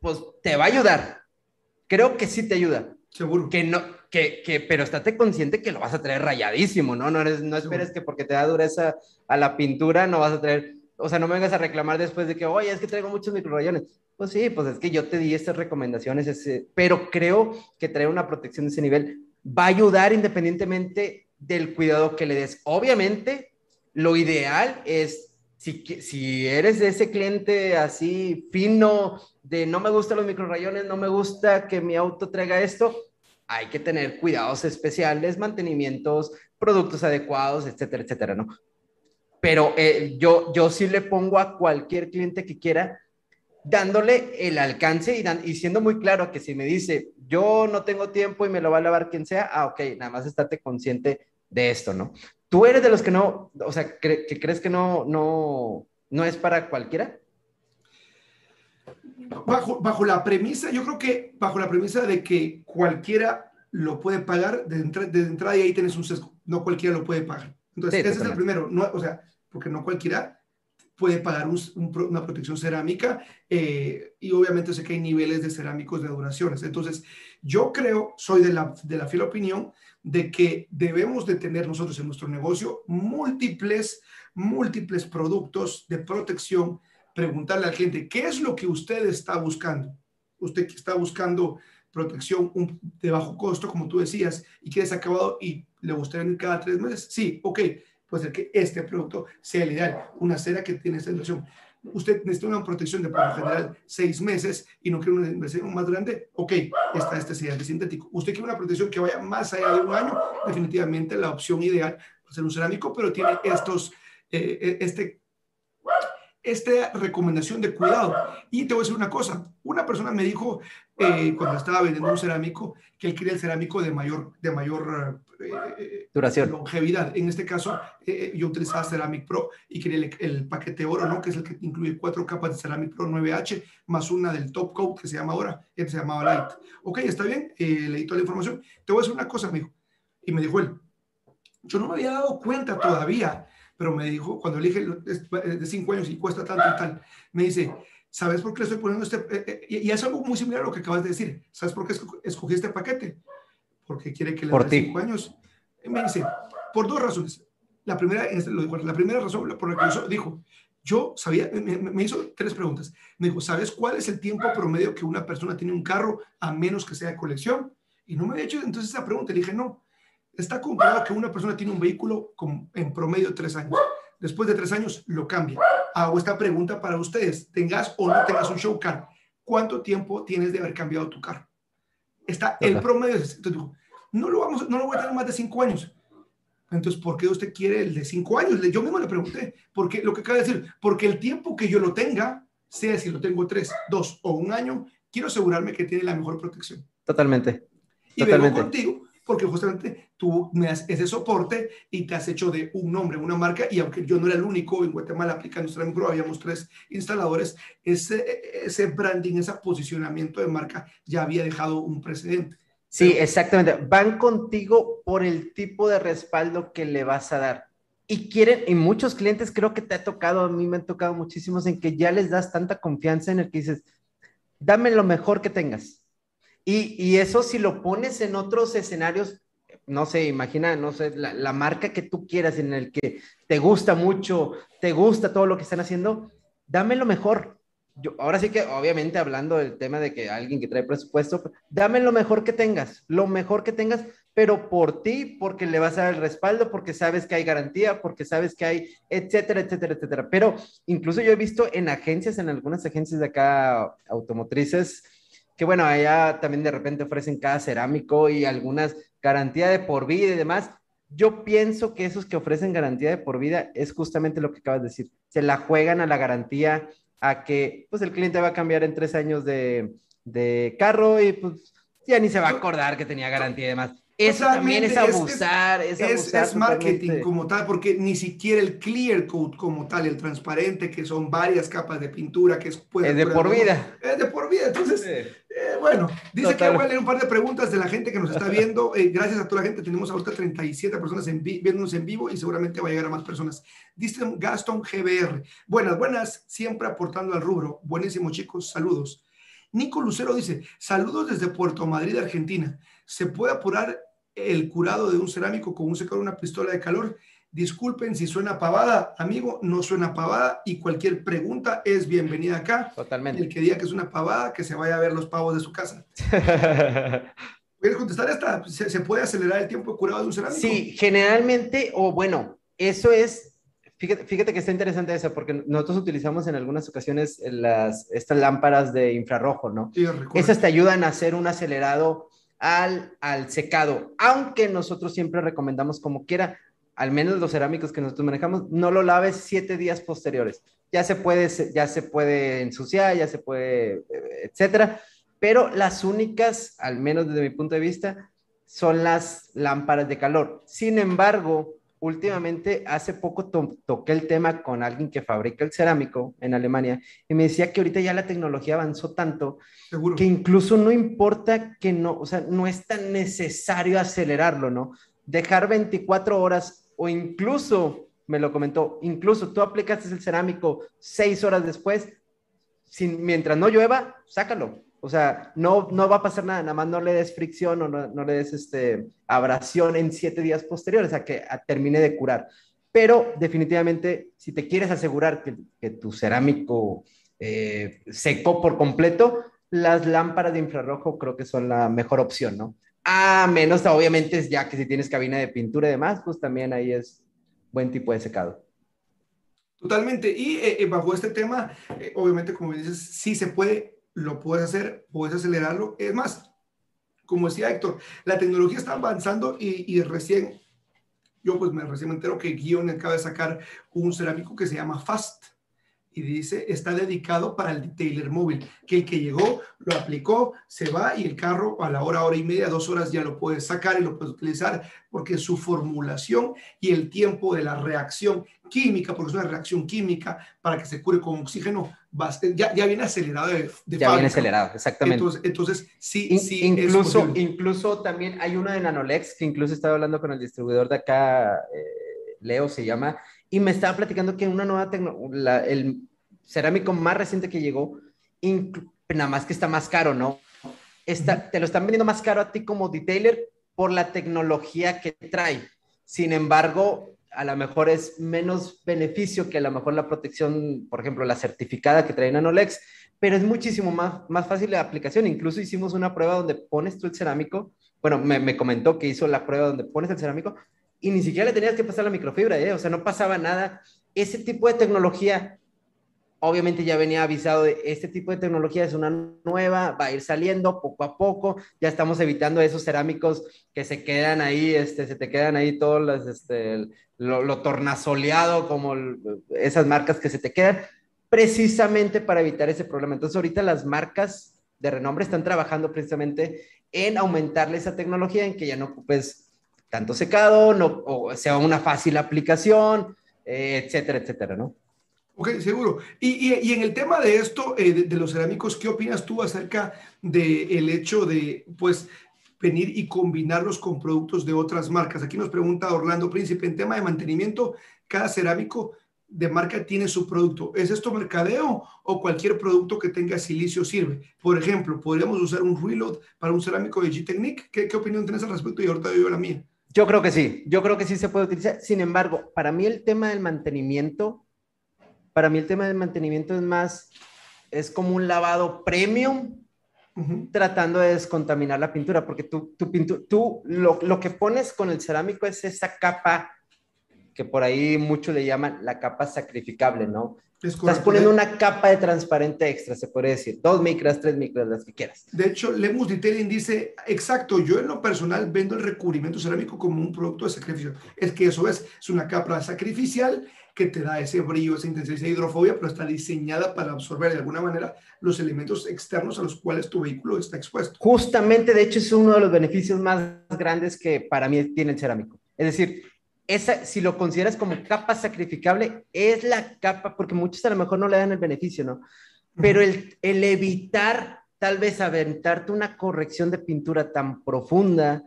pues te va a ayudar. Creo que sí te ayuda. Seguro. Que no, que, que, pero estate consciente que lo vas a traer rayadísimo, ¿no? No, eres, no esperes que porque te da dureza a la pintura no vas a traer, o sea, no me vengas a reclamar después de que, oye, es que traigo muchos microrayones. Pues sí, pues es que yo te di estas recomendaciones, ese, pero creo que traer una protección de ese nivel va a ayudar independientemente del cuidado que le des. Obviamente, lo ideal es, si, si eres de ese cliente así fino, de no me gustan los microrayones, no me gusta que mi auto traiga esto, hay que tener cuidados especiales, mantenimientos, productos adecuados, etcétera, etcétera, ¿no? Pero eh, yo, yo sí le pongo a cualquier cliente que quiera, dándole el alcance y, y siendo muy claro que si me dice, yo no tengo tiempo y me lo va a lavar quien sea, ah, ok, nada más estate consciente de esto, ¿no? ¿Tú eres de los que no, o sea, que crees que no, no, no es para cualquiera? Bajo, bajo la premisa, yo creo que bajo la premisa de que cualquiera lo puede pagar, de, entrada y ahí tienes un sesgo, no cualquiera lo puede pagar. Entonces, ese es el primero, no, o sea, porque no cualquiera puede pagar una protección cerámica eh, y obviamente sé que hay niveles de cerámicos de duraciones. Entonces, yo creo, soy de la, de la fiel opinión de que debemos de tener nosotros en nuestro negocio múltiples, múltiples productos de protección, preguntarle al cliente, ¿qué es lo que usted está buscando? Usted que está buscando protección de bajo costo, como tú decías, y quieres acabado y le gustaría cada tres meses. Sí, ok, puede ser que este producto sea el ideal, una cera que tiene esta duración. Usted necesita una protección de lo general seis meses y no quiere una inversión más grande, ok, está este de sintético. Usted quiere una protección que vaya más allá de un año, definitivamente la opción ideal es un cerámico, pero tiene estos, eh, este esta recomendación de cuidado. Y te voy a decir una cosa, una persona me dijo eh, cuando estaba vendiendo un cerámico que él quería el cerámico de mayor, de mayor eh, duración, longevidad. En este caso, eh, yo utilizaba Ceramic Pro y quería el, paquete oro, ¿no? que es el que incluye cuatro capas de Ceramic Pro 9H más una del Top Coat que se llama ahora, que se llamaba Light. Ok, está bien, leí toda la información. Te voy a decir una cosa, me dijo. Y me dijo él, yo no me había dado cuenta todavía pero me dijo, cuando le dije de cinco años y cuesta tanto y tal, me dice, ¿sabes por qué le estoy poniendo este? Eh, eh, y es algo muy similar a lo que acabas de decir. ¿Sabes por qué escogí este paquete? Porque quiere que le dé cinco años. Me dice, por dos razones. La primera, la primera razón por la que dijo, yo sabía, me, me, hizo tres preguntas. Me dijo, ¿sabes cuál es el tiempo promedio que una persona tiene un carro a menos que sea de colección? Y no me había hecho entonces esa pregunta. Le dije, no, Está comprobado que una persona tiene un vehículo con, en promedio tres años. Después de tres años lo cambia. Hago esta pregunta para ustedes. Tengas o no tengas un show car, ¿cuánto tiempo tienes de haber cambiado tu carro? Está el promedio. Entonces digo, no lo, vamos, no lo voy a tener más de cinco años. Entonces, ¿por qué usted quiere el de cinco años? Yo mismo le pregunté, porque lo que acaba de decir, porque el tiempo que yo lo tenga, sea si lo tengo tres, dos o un año, quiero asegurarme que tiene la mejor protección. Totalmente. Y vengo contigo porque justamente tú me das ese soporte y te has hecho de un nombre, una marca, y aunque yo no era el único en Guatemala aplicando Stream Pro, habíamos tres instaladores, ese, ese branding, ese posicionamiento de marca ya había dejado un precedente. Sí, exactamente. Van contigo por el tipo de respaldo que le vas a dar. Y quieren, y muchos clientes creo que te ha tocado, a mí me han tocado muchísimos en que ya les das tanta confianza en el que dices, dame lo mejor que tengas y, eso si lo pones en otros escenarios, no sé, imagina, no sé, la, marca que tú quieras en el que te gusta mucho, te gusta todo lo que están haciendo, dame lo mejor. Yo, ahora sí que, obviamente, hablando del tema de que alguien que trae presupuesto, dame lo mejor que tengas, lo mejor que tengas, pero por ti, porque le vas a dar el respaldo, porque sabes que hay garantía, porque sabes que hay, etcétera, etcétera, etcétera. Pero incluso yo he visto en agencias, en algunas agencias de acá automotrices, que bueno, allá también de repente ofrecen cada cerámico y algunas garantía de por vida y demás. Yo pienso que esos que ofrecen garantía de por vida es justamente lo que acabas de decir. Se la juegan a la garantía, a que pues el cliente va a cambiar en tres años de, de carro y pues ya ni se va a acordar que tenía garantía y demás. Eso también es abusar, es, es, marketing como tal, porque ni siquiera el clear coat como tal, el transparente, que son varias capas de pintura, que es, es de por vida. Es de por vida. Entonces, eh, bueno, dice que voy a leer un par de preguntas de la gente que nos está viendo. Eh, gracias a toda la gente, tenemos ahorita 37 personas en viéndonos en vivo y seguramente va a llegar a más personas. Dice Gaston GBR. Buenas, buenas, siempre aportando al rubro. Buenísimo, chicos, saludos. Nico Lucero dice, saludos desde Puerto Madrid, Argentina. ¿Se puede apurar el curado de un cerámico con un secador, una pistola de calor. Disculpen si suena pavada, amigo, no suena pavada y cualquier pregunta es bienvenida acá. Totalmente. El que diga que es una pavada, que se vaya a ver los pavos de su casa. ¿Quieres contestar esta? ¿Se, puede acelerar el tiempo de curado de un cerámico? Sí, generalmente, o bueno, eso es, fíjate, fíjate, que está interesante eso, porque nosotros utilizamos en algunas ocasiones las, estas lámparas de infrarrojo, ¿no? Sí, Esas te ayudan a hacer un acelerado al, al secado, aunque nosotros siempre recomendamos como quiera, al menos los cerámicos que nosotros manejamos, no lo laves siete días posteriores. Ya se puede, ya se puede ensuciar, ya se puede, etcétera, pero las únicas, al menos desde mi punto de vista, son las lámparas de calor. Sin embargo, últimamente, hace poco toqué el tema con alguien que fabrica el cerámico en Alemania y me decía que ahorita ya la tecnología avanzó tanto que incluso no importa que no, o sea, no es tan necesario acelerarlo, ¿no? Dejar 24 horas o incluso, me lo comentó, incluso tú aplicaste el cerámico seis horas después, sin, mientras no llueva, sácalo. O sea, no, no va a pasar nada, nada más no le des fricción o no, no le des este, abrasión en siete días posteriores a que termine de curar. Pero definitivamente, si te quieres asegurar que, que tu cerámico eh, secó por completo, las lámparas de infrarrojo creo que son la mejor opción, ¿no? A menos, obviamente, ya que si tienes cabina de pintura y demás, pues también ahí es buen tipo de secado. Totalmente. Y eh, eh, bajo este tema, obviamente, como dices, sí se puede lo puedes hacer, puedes acelerarlo. Es más, como decía Héctor, la tecnología está avanzando y, recién, yo pues me recién me entero que Guion acaba de sacar un cerámico que se llama Fast y dice está dedicado para el detailer móvil, que el que llegó lo aplicó, se va y el carro a la hora, hora y media, dos horas ya lo puedes sacar y lo puedes utilizar porque su formulación y el tiempo de la reacción química, porque es una reacción química para que se cure con oxígeno, ya, ya viene acelerado de, Ya viene acelerado, exactamente. Entonces, entonces sí, sí. Incluso, incluso también hay uno de Nanolex que incluso estaba hablando con el distribuidor de acá, eh, Leo se llama, y me estaba platicando que una nueva tecnología, el cerámico más reciente que llegó, nada más que está más caro, ¿no? Está, te lo están vendiendo más caro a ti como detailer por la tecnología que trae. Sin embargo, a lo mejor es menos beneficio que a lo mejor la protección, por ejemplo, la certificada que trae Nanolex, pero es muchísimo más, más fácil la aplicación. Incluso hicimos una prueba donde pones tú el cerámico. Bueno, me, me comentó que hizo la prueba donde pones el cerámico y ni siquiera le tenías que pasar la microfibra, ¿eh? o sea, no pasaba nada. Ese tipo de tecnología, obviamente ya venía avisado de este tipo de tecnología es una nueva, va a ir saliendo poco a poco, ya estamos evitando esos cerámicos que se quedan ahí, este, se te quedan ahí todos los, este, lo, tornasoleado, como esas marcas que se te quedan, precisamente para evitar ese problema. Entonces ahorita las marcas de renombre están trabajando precisamente en aumentarle esa tecnología, en que ya no ocupes tanto secado, no, o sea una fácil aplicación, eh, etcétera, etcétera, ¿no? Ok, seguro. Y, y, en el tema de esto, eh, de, los cerámicos, ¿qué opinas tú acerca del el hecho de, pues, venir y combinarlos con productos de otras marcas? Aquí nos pregunta Orlando Príncipe, en tema de mantenimiento, cada cerámico de marca tiene su producto. ¿Es esto mercadeo o cualquier producto que tenga silicio sirve? Por ejemplo, ¿podríamos usar un reload para un cerámico de G-Technique? ¿Qué, ¿Qué, opinión tienes al respecto? Y ahorita yo la mía. Yo creo que sí, yo creo que sí se puede utilizar. Sin embargo, para mí el tema del mantenimiento, para mí el tema del mantenimiento es más, es como un lavado premium tratando de descontaminar la pintura, porque tú, tu pintura, tú lo, lo, que pones con el cerámico es esa capa que por ahí muchos le llaman la capa sacrificable, ¿no? Estás poniendo una capa de transparente extra, se puede decir. Dos micras, tres micras, las que quieras. De hecho, Lemus Detailing dice, exacto, yo en lo personal vendo el recubrimiento cerámico como un producto de sacrificio. Es que eso es, es una capa sacrificial que te da ese brillo, esa intensidad, esa hidrofobia, pero está diseñada para absorber de alguna manera los elementos externos a los cuales tu vehículo está expuesto. Justamente, de hecho, es uno de los beneficios más grandes que para mí tiene el cerámico. Es decir, esa, si lo consideras como capa sacrificable, es la capa, porque muchos a lo mejor no le dan el beneficio, ¿no? Pero el, el evitar tal vez aventarte una corrección de pintura tan profunda,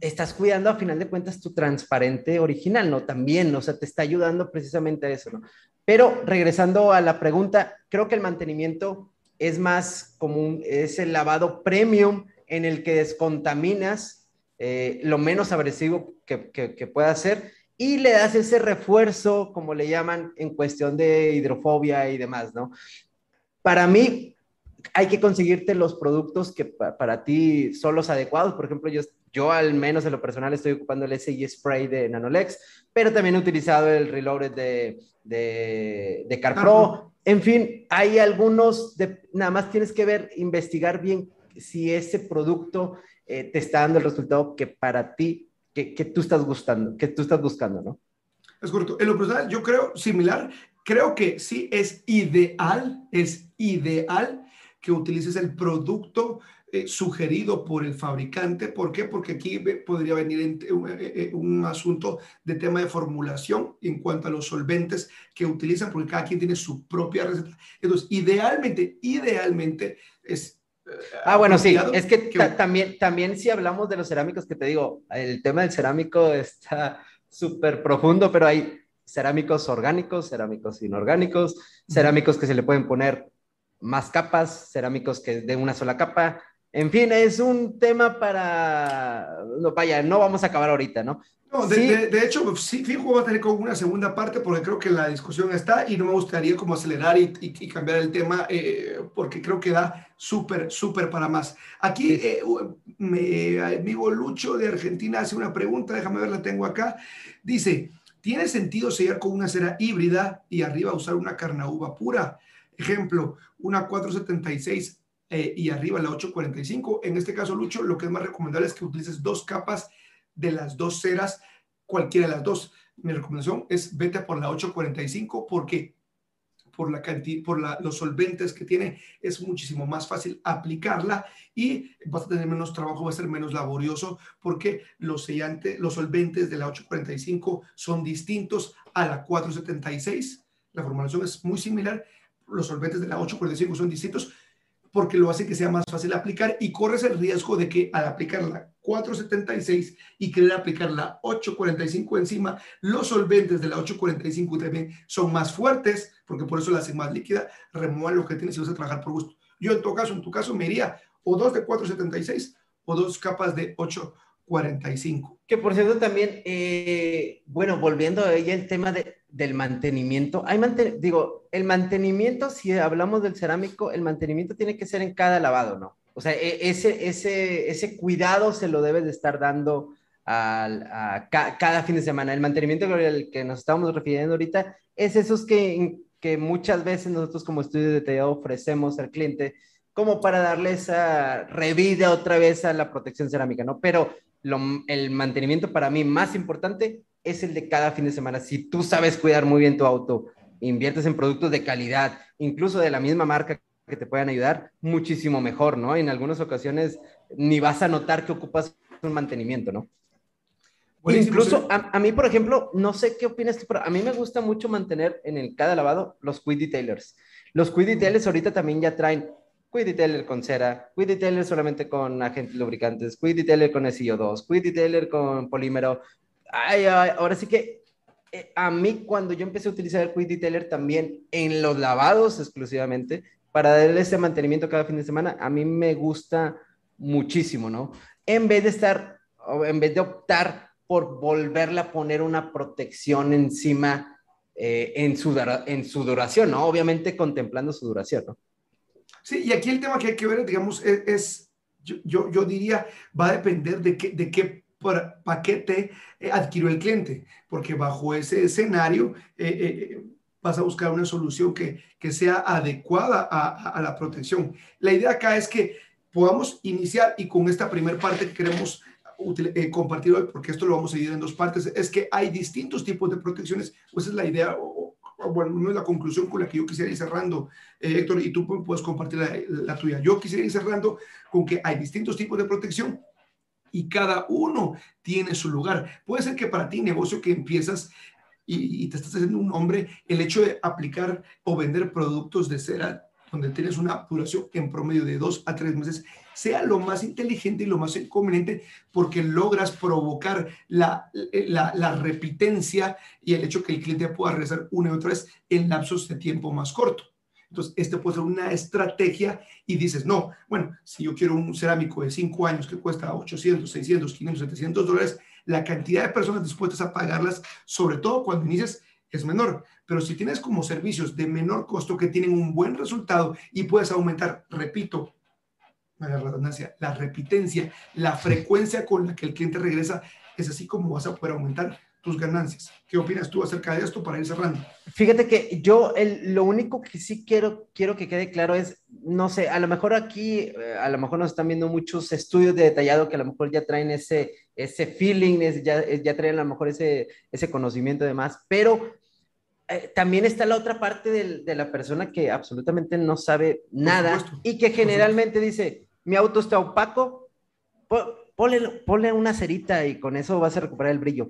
estás cuidando a final de cuentas tu transparente original, ¿no? También, o sea, te está ayudando precisamente a eso, ¿no? Pero regresando a la pregunta, creo que el mantenimiento es más común, es el lavado premium en el que descontaminas eh, lo menos agresivo que, que, que pueda ser y le das ese refuerzo, como le llaman, en cuestión de hidrofobia y demás, ¿no? Para mí, hay que conseguirte los productos que para ti son los adecuados. Por ejemplo, yo, yo al menos en lo personal estoy ocupando el SI Spray de Nanolex, pero también he utilizado el Reloaded de, de, de CarPro. En fin, hay algunos, de, nada más tienes que ver, investigar bien si ese producto eh, te está dando el resultado que para ti, que, tú estás gustando, que tú estás buscando, ¿no? Es correcto. En lo personal, yo creo similar. Creo que sí es ideal, es ideal que utilices el producto eh, sugerido por el fabricante. ¿Por qué? Porque aquí podría venir en, eh, eh, un asunto de tema de formulación en cuanto a los solventes que utilizan, porque cada quien tiene su propia receta. Entonces, idealmente, idealmente es Ah, bueno, sí, es que, que... también, también si hablamos de los cerámicos, que te digo, el tema del cerámico está súper profundo, pero hay cerámicos orgánicos, cerámicos inorgánicos, cerámicos que se le pueden poner más capas, cerámicos que de una sola capa. En fin, es un tema para... No, vaya, no vamos a acabar ahorita, ¿no? No, de, ¿Sí? de, de, hecho, sí, fijo, vamos a tener como una segunda parte porque creo que la discusión está y no me gustaría como acelerar y, y, y cambiar el tema eh, porque creo que da súper, súper para más. Aquí, eh, mi amigo Lucho de Argentina hace una pregunta, déjame ver, la tengo acá. Dice, ¿tiene sentido sellar con una cera híbrida y arriba usar una carnauba pura? Ejemplo, una 476 eh, y arriba la 845. En este caso, Lucho, lo que es más recomendable es que utilices dos capas de las dos ceras, cualquiera de las dos. Mi recomendación es vete por la 845 porque por, la cantidad, por la, los solventes que tiene es muchísimo más fácil aplicarla y vas a tener menos trabajo, va a ser menos laborioso porque los, sellantes, los solventes de la 845 son distintos a la 476. La formulación es muy similar los solventes de la 845 son distintos porque lo hace que sea más fácil aplicar y corres el riesgo de que al aplicar la 476 y querer aplicar la 845 encima, los solventes de la 845 también son más fuertes, porque por eso la hacen más líquida, remuevan lo que tienes y vas a trabajar por gusto. Yo en tu caso, en tu caso me iría o dos de 476 o dos capas de 8 45. Que por cierto también, eh, bueno, volviendo a ella el tema de, del mantenimiento, hay manten digo, el mantenimiento, si hablamos del cerámico, el mantenimiento tiene que ser en cada lavado, ¿no? O sea, e ese, ese, ese cuidado se lo debes de estar dando al, cada fin de semana. El mantenimiento al que nos estamos refiriendo ahorita es esos que, que muchas veces nosotros como estudio detallado ofrecemos al cliente como para darle esa revida otra vez a la protección cerámica, ¿no? Pero el mantenimiento para mí más importante es el de cada fin de semana. Si tú sabes cuidar muy bien tu auto, inviertes en productos de calidad, incluso de la misma marca que te puedan ayudar, muchísimo mejor, ¿no? En algunas ocasiones ni vas a notar que ocupas un mantenimiento, ¿no? Buenísimo, Incluso a, a, mí, por ejemplo, no sé qué opinas tú, pero a mí me gusta mucho mantener en el cada lavado los quick detailers. Los quick detailers ahorita también ya traen Quick Detailer con cera, Quick Detailer solamente con agentes lubricantes, Quick Detailer con SIO2, Quick Detailer con polímero. Ahora sí que eh, a mí cuando yo empecé a utilizar el Quick Detailer también en los lavados exclusivamente, para darle ese mantenimiento cada fin de semana, a mí me gusta muchísimo, ¿no? En vez de estar, en vez de optar por volverle a poner una protección encima eh, en, su, en su duración, ¿no? Obviamente contemplando su duración, ¿no? Sí, y aquí el tema que hay que ver, digamos, es, es yo, yo, diría, va a depender de qué, de qué paquete eh, adquirió el cliente, porque bajo ese escenario eh, eh, vas a buscar una solución que, que sea adecuada a, a, la protección. La idea acá es que podamos iniciar y con esta primera parte que queremos eh, compartir hoy, porque esto lo vamos a dividir en dos partes, es que hay distintos tipos de protecciones. Pues esa es la idea, o, bueno, no es la conclusión con la que yo quisiera ir cerrando, eh, Héctor, y tú puedes compartir la, la tuya. Yo quisiera ir cerrando con que hay distintos tipos de protección y cada uno tiene su lugar. Puede ser que para ti, negocio que empiezas y, te estás haciendo un nombre, el hecho de aplicar o vender productos de cera donde tienes una duración en promedio de dos a tres meses, sea lo más inteligente y lo más conveniente porque logras provocar la, la, la repitencia y el hecho que el cliente pueda regresar una y otra vez en lapsos de tiempo más corto. Entonces, este puede ser una estrategia y dices, no, bueno, si yo quiero un cerámico de cinco años que cuesta 800, 600, 500, 700 dólares, la cantidad de personas dispuestas a pagarlas, sobre todo cuando inicias, es menor. Pero si tienes como servicios de menor costo que tienen un buen resultado y puedes aumentar, repito, la redundancia, la repitencia, la frecuencia con la que el cliente regresa, es así como vas a poder aumentar tus ganancias. ¿Qué opinas tú acerca de esto para ir cerrando? Fíjate que yo el, lo único que sí quiero, quiero que quede claro es, no sé, a lo mejor aquí, eh, a lo mejor nos están viendo muchos estudios de detallado que a lo mejor ya traen ese, ese feeling, ya, ya traen a lo mejor ese, ese conocimiento de más, pero eh, también está la otra parte de, de la persona que absolutamente no sabe nada y que generalmente dice, mi auto está opaco, ponle, ponle una cerita y con eso vas a recuperar el brillo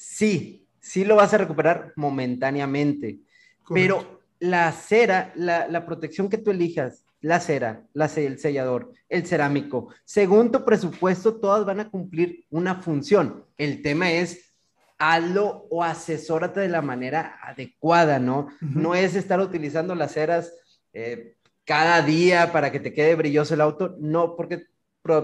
sí, sí lo vas a recuperar momentáneamente, pero la cera, la, protección que tú elijas, la cera, la, el sellador, el cerámico, según tu presupuesto, todas van a cumplir una función. El tema es hazlo o asesórate de la manera adecuada, ¿no? No es estar utilizando las ceras eh, cada día para que te quede brilloso el auto, no, porque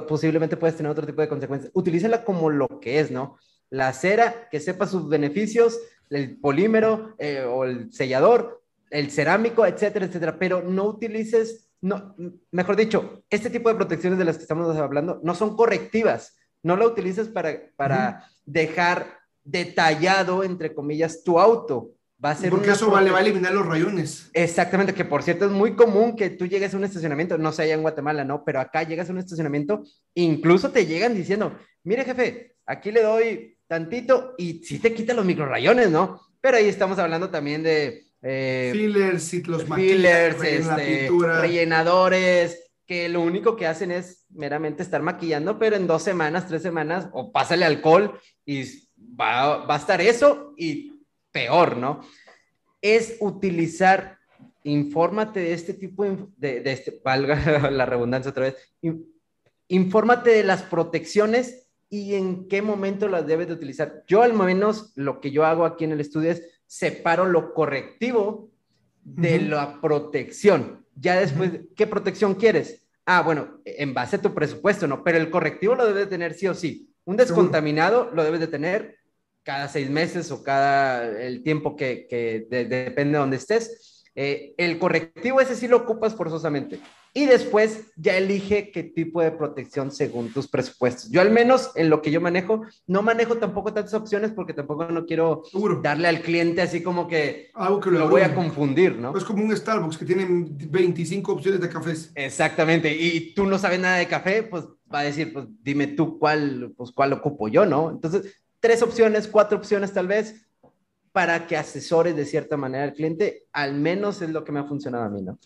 posiblemente puedes tener otro tipo de consecuencias. Utilízala como lo que es, ¿no? La cera, que sepa sus beneficios, el polímero eh, o el sellador, el cerámico, etcétera, etcétera, pero no utilices, no, mejor dicho, este tipo de protecciones de las que estamos hablando no son correctivas, no la utilices para, para dejar detallado, entre comillas, tu auto. Va a ser Porque eso vale, va a eliminar los rayones. Exactamente, que por cierto es muy común que tú llegues a un estacionamiento, no sé allá en Guatemala, ¿no? Pero acá llegas a un estacionamiento, incluso te llegan diciendo, mire jefe, aquí le doy tantito y sí te quita los microrayones, ¿no? Pero ahí estamos hablando también de... Eh, fillers, y los fillers, este, rellenadores, que lo único que hacen es meramente estar maquillando, pero en dos semanas, tres semanas, o pásale alcohol y va, va a estar eso y peor, ¿no? Es utilizar, infórmate de este tipo de, de este, valga la redundancia otra vez, infórmate de las protecciones y en qué momento las debes de utilizar. Yo al menos lo que yo hago aquí en el estudio es separo lo correctivo de la protección. Ya después, ¿qué protección quieres? Ah, bueno, en base a tu presupuesto, ¿no? Pero el correctivo lo debes de tener sí o sí. Un descontaminado lo debes de tener cada seis meses o cada el tiempo que, que depende de donde estés. Eh, el correctivo ese sí lo ocupas forzosamente y después ya elige qué tipo de protección según tus presupuestos. Yo al menos en lo que yo manejo, no manejo tampoco tantas opciones porque tampoco no quiero darle al cliente así como que, Algo que lo, voy a confundir, ¿no? Es como un Starbucks que tiene 25 opciones de cafés. Exactamente, y tú no sabes nada de café, pues va a decir, pues dime tú cuál, pues cuál ocupo yo, ¿no? Entonces, tres opciones, cuatro opciones tal vez para que asesores de cierta manera al cliente, al menos es lo que me ha funcionado a mí, ¿no?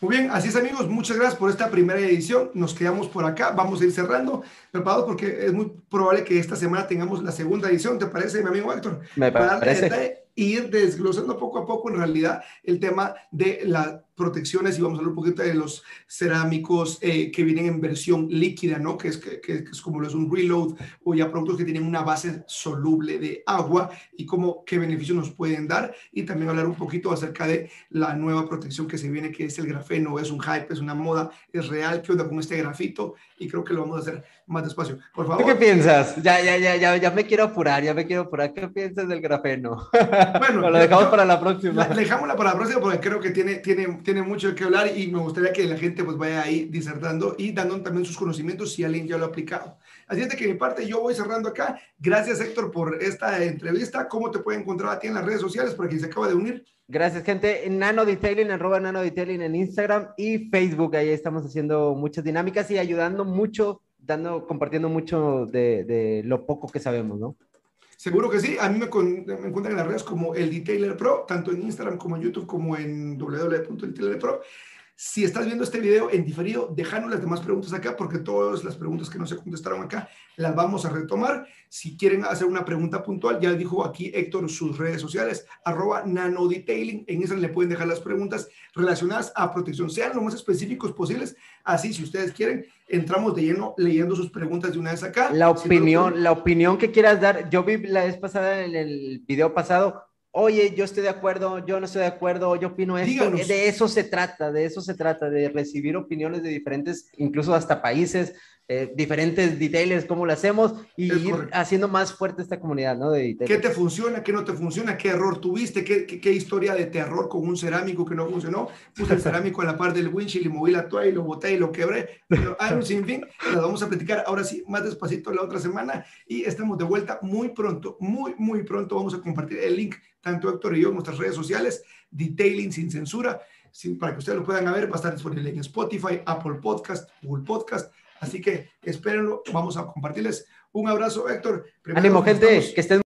Muy bien, así es amigos, muchas gracias por esta primera edición. Nos quedamos por acá, vamos a ir cerrando, preparados porque es muy probable que esta semana tengamos la segunda edición, ¿te parece, mi amigo Héctor? Me parece. ir desglosando poco a poco en realidad el tema de las protecciones y vamos a hablar un poquito de los cerámicos eh, que vienen en versión líquida, ¿no? Que es, que, que es como lo es un reload o ya productos que tienen una base soluble de agua y cómo, qué beneficios nos pueden dar y también hablar un poquito acerca de la nueva protección que se viene, que es el grafeno, es un hype, es una moda, es real, qué onda con este grafito y creo que lo vamos a hacer más despacio. Por favor. qué piensas? Ya, ya, ya, ya, ya me quiero apurar, ya me quiero apurar. ¿Qué piensas del grafeno? Bueno, lo dejamos para la próxima. La, dejámosla para la próxima porque creo que tiene, tiene, tiene mucho que hablar y me gustaría que la gente pues vaya ahí disertando y dando también sus conocimientos si alguien ya lo ha aplicado. Así es de que mi parte yo voy cerrando acá. Gracias Héctor por esta entrevista. ¿Cómo te puede encontrar a ti en las redes sociales para quien se acaba de unir? Gracias, gente. Nano Detailing, arroba Nano Detailing en Instagram y Facebook. Ahí estamos haciendo muchas dinámicas y ayudando mucho dando, compartiendo mucho de, de lo poco que sabemos, ¿no? Seguro que sí. A mí me, encuentran en las redes como el Detailer Pro, tanto en Instagram como en YouTube, como en www.detailerpro. Si estás viendo este video en diferido, déjanos las demás preguntas acá porque todas las preguntas que no se contestaron acá las vamos a retomar. Si quieren hacer una pregunta puntual, ya dijo aquí Héctor sus redes sociales, arroba nanodetailing. En esas le pueden dejar las preguntas relacionadas a protección. Sean lo más específicos posibles. Así, si ustedes quieren, entramos de lleno leyendo sus preguntas de una vez acá. La opinión, la opinión que quieras dar. Yo vi la vez pasada en el video pasado oye, yo estoy de acuerdo, yo no estoy de acuerdo, yo opino esto. De eso se trata, de eso se trata, de recibir opiniones de diferentes, incluso hasta países, eh, diferentes details, cómo lo hacemos y ir haciendo más fuerte esta comunidad, ¿no? De ¿Qué te funciona, qué no te funciona, qué error tuviste, qué, qué, historia de terror con un cerámico que no funcionó? Puse el cerámico en la parte del windshield y moví la toalla y lo boté y lo quebré. Pero hay un sinfín, las vamos a platicar ahora sí, más despacito la otra semana y estamos de vuelta muy pronto, muy, muy pronto. Vamos a compartir el link, tanto Héctor y yo, en nuestras redes sociales, Detailing sin censura, para que ustedes lo puedan ver, va a estar disponible en Spotify, Apple Podcast, Google Podcast Así que espérenlo, vamos a compartirles. Un abrazo, Héctor. Ánimo, gente, que estén